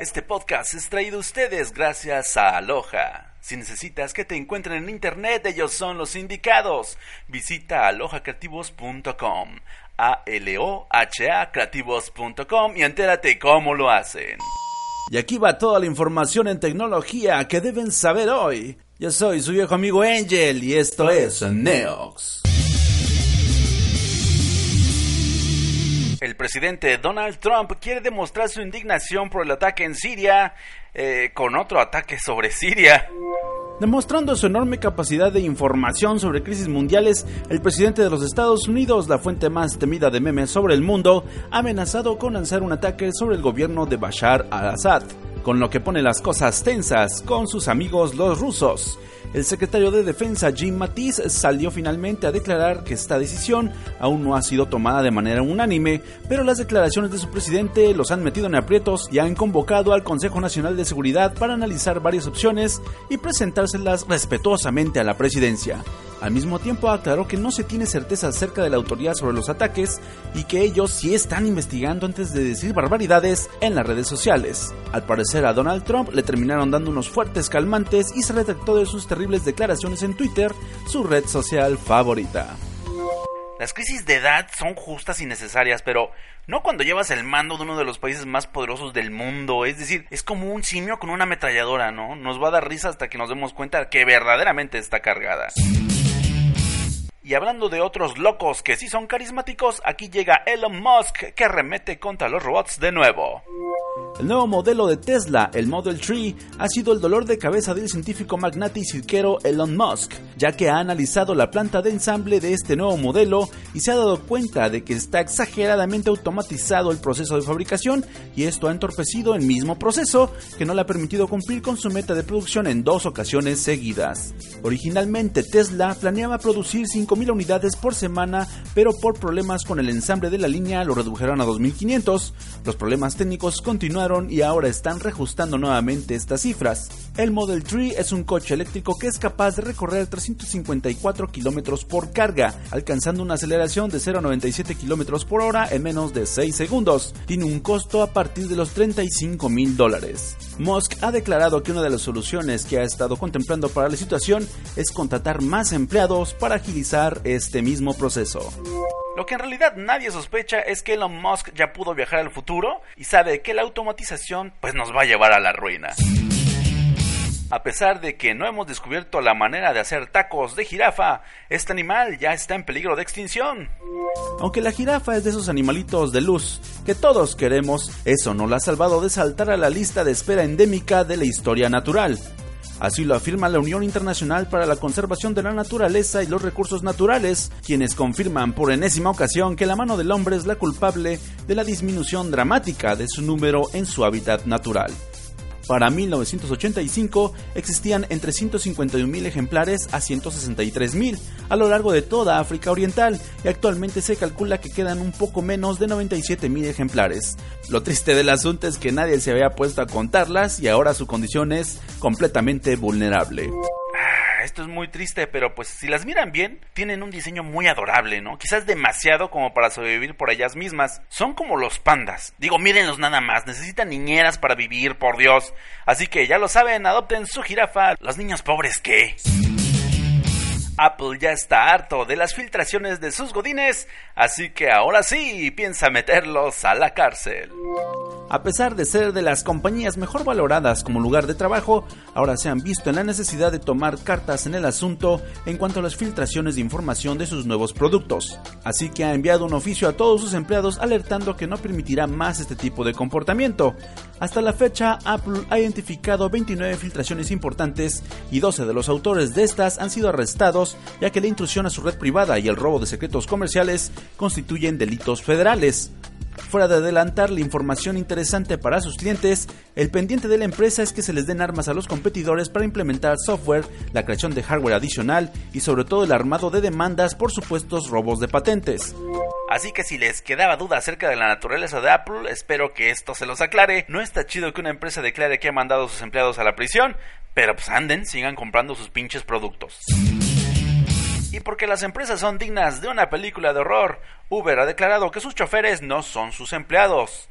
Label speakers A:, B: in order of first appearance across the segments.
A: Este podcast es traído a ustedes gracias a Aloha. Si necesitas que te encuentren en internet, ellos son los indicados. Visita alohacreativos.com, A-L-O-H-A creativos.com y entérate cómo lo hacen. Y aquí va toda la información en tecnología que deben saber hoy. Yo soy su viejo amigo Angel y esto es Neox. El presidente Donald Trump quiere demostrar su indignación por el ataque en Siria eh, con otro ataque sobre Siria. Demostrando su enorme capacidad de información sobre crisis mundiales, el presidente de los Estados Unidos, la fuente más temida de memes sobre el mundo, ha amenazado con lanzar un ataque sobre el gobierno de Bashar al-Assad, con lo que pone las cosas tensas con sus amigos los rusos. El secretario de Defensa Jim Mattis salió finalmente a declarar que esta decisión aún no ha sido tomada de manera unánime, pero las declaraciones de su presidente los han metido en aprietos y han convocado al Consejo Nacional de Seguridad para analizar varias opciones y presentárselas respetuosamente a la presidencia. Al mismo tiempo aclaró que no se tiene certeza acerca de la autoridad sobre los ataques y que ellos sí están investigando antes de decir barbaridades en las redes sociales. Al parecer a Donald Trump le terminaron dando unos fuertes calmantes y se retractó de sus terribles declaraciones en Twitter, su red social favorita. Las crisis de edad son justas y necesarias, pero no cuando llevas el mando de uno de los países más poderosos del mundo. Es decir, es como un simio con una ametralladora, ¿no? Nos va a dar risa hasta que nos demos cuenta que verdaderamente está cargada. Y hablando de otros locos que sí son carismáticos, aquí llega Elon Musk que remete contra los robots de nuevo. El nuevo modelo de Tesla, el Model 3, ha sido el dolor de cabeza del científico magnate y cirquero Elon Musk, ya que ha analizado la planta de ensamble de este nuevo modelo y se ha dado cuenta de que está exageradamente automatizado el proceso de fabricación y esto ha entorpecido el mismo proceso que no le ha permitido cumplir con su meta de producción en dos ocasiones seguidas. Originalmente Tesla planeaba producir 5.000 unidades por semana, pero por problemas con el ensamble de la línea lo redujeron a 2.500. Los problemas técnicos continuaron y ahora están reajustando nuevamente estas cifras. El Model 3 es un coche eléctrico que es capaz de recorrer 354 km por carga, alcanzando una aceleración de 0 a 97 km por hora en menos de 6 segundos. Tiene un costo a partir de los 35 mil dólares. Musk ha declarado que una de las soluciones que ha estado contemplando para la situación es contratar más empleados para agilizar este mismo proceso. Lo que en realidad nadie sospecha es que Elon Musk ya pudo viajar al futuro y sabe que la automatización pues nos va a llevar a la ruina. A pesar de que no hemos descubierto la manera de hacer tacos de jirafa, este animal ya está en peligro de extinción. Aunque la jirafa es de esos animalitos de luz que todos queremos, eso no la ha salvado de saltar a la lista de espera endémica de la historia natural. Así lo afirma la Unión Internacional para la Conservación de la Naturaleza y los Recursos Naturales, quienes confirman por enésima ocasión que la mano del hombre es la culpable de la disminución dramática de su número en su hábitat natural. Para 1985 existían entre 151.000 ejemplares a 163.000 a lo largo de toda África Oriental y actualmente se calcula que quedan un poco menos de 97.000 ejemplares. Lo triste del asunto es que nadie se había puesto a contarlas y ahora su condición es completamente vulnerable
B: esto es muy triste, pero pues si las miran bien, tienen un diseño muy adorable, ¿no? Quizás demasiado como para sobrevivir por ellas mismas. Son como los pandas. Digo, mírenlos nada más, necesitan niñeras para vivir, por Dios. Así que ya lo saben, adopten su jirafa. Los niños pobres, ¿qué? Apple ya está harto de las filtraciones de sus godines, así que ahora sí piensa meterlos a la cárcel.
A: A pesar de ser de las compañías mejor valoradas como lugar de trabajo, ahora se han visto en la necesidad de tomar cartas en el asunto en cuanto a las filtraciones de información de sus nuevos productos. Así que ha enviado un oficio a todos sus empleados alertando que no permitirá más este tipo de comportamiento. Hasta la fecha, Apple ha identificado 29 filtraciones importantes y 12 de los autores de estas han sido arrestados ya que la intrusión a su red privada y el robo de secretos comerciales constituyen delitos federales. Fuera de adelantar la información interesante para sus clientes, el pendiente de la empresa es que se les den armas a los competidores para implementar software, la creación de hardware adicional y sobre todo el armado de demandas por supuestos robos de patentes.
B: Así que si les quedaba duda acerca de la naturaleza de Apple, espero que esto se los aclare. No está chido que una empresa declare que ha mandado a sus empleados a la prisión, pero pues anden, sigan comprando sus pinches productos. Y porque las empresas son dignas de una película de horror, Uber ha declarado que sus choferes no son sus empleados.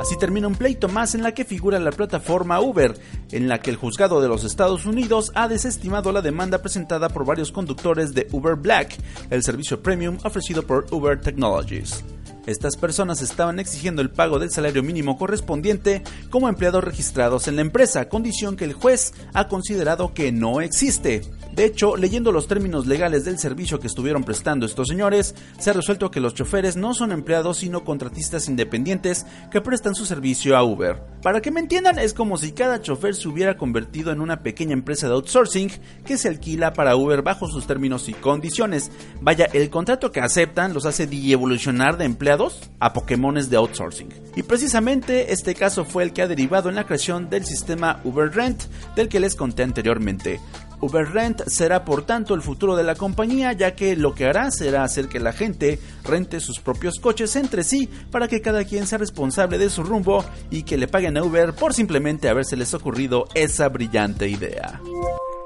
A: Así termina un pleito más en la que figura la plataforma Uber, en la que el juzgado de los Estados Unidos ha desestimado la demanda presentada por varios conductores de Uber Black, el servicio premium ofrecido por Uber Technologies. Estas personas estaban exigiendo el pago del salario mínimo correspondiente como empleados registrados en la empresa, condición que el juez ha considerado que no existe. De hecho, leyendo los términos legales del servicio que estuvieron prestando estos señores, se ha resuelto que los choferes no son empleados sino contratistas independientes que prestan su servicio a Uber. Para que me entiendan, es como si cada chofer se hubiera convertido en una pequeña empresa de outsourcing que se alquila para Uber bajo sus términos y condiciones. Vaya, el contrato que aceptan los hace evolucionar de empleados a Pokémones de outsourcing. Y precisamente este caso fue el que ha derivado en la creación del sistema Uber Rent del que les conté anteriormente. Uber Rent será por tanto el futuro de la compañía ya que lo que hará será hacer que la gente rente sus propios coches entre sí para que cada quien sea responsable de su rumbo y que le paguen a Uber por simplemente habérseles ocurrido esa brillante idea.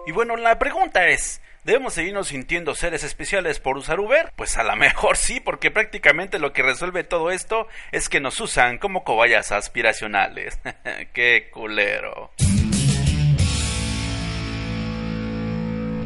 B: Y bueno, la pregunta es, ¿Debemos seguirnos sintiendo seres especiales por usar Uber? Pues a lo mejor sí, porque prácticamente lo que resuelve todo esto es que nos usan como cobayas aspiracionales. ¡Qué culero!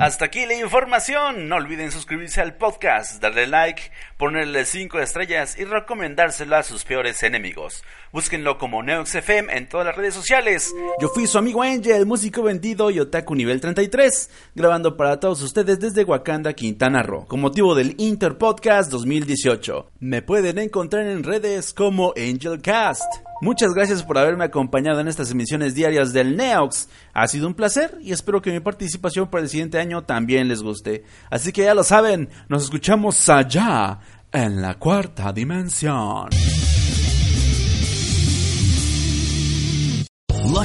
B: Hasta aquí la información. No olviden suscribirse al podcast, darle like, ponerle 5 estrellas y recomendárselo a sus peores enemigos. Búsquenlo como NeoxFM en todas las redes sociales.
A: Yo fui su amigo Angel, músico vendido y otaku nivel 33, grabando para todos ustedes desde Wakanda, Quintana Roo, con motivo del Inter Podcast 2018. Me pueden encontrar en redes como AngelCast. Muchas gracias por haberme acompañado en estas emisiones diarias del Neox. Ha sido un placer y espero que mi participación para el siguiente año también les guste. Así que ya lo saben, nos escuchamos allá, en la cuarta dimensión.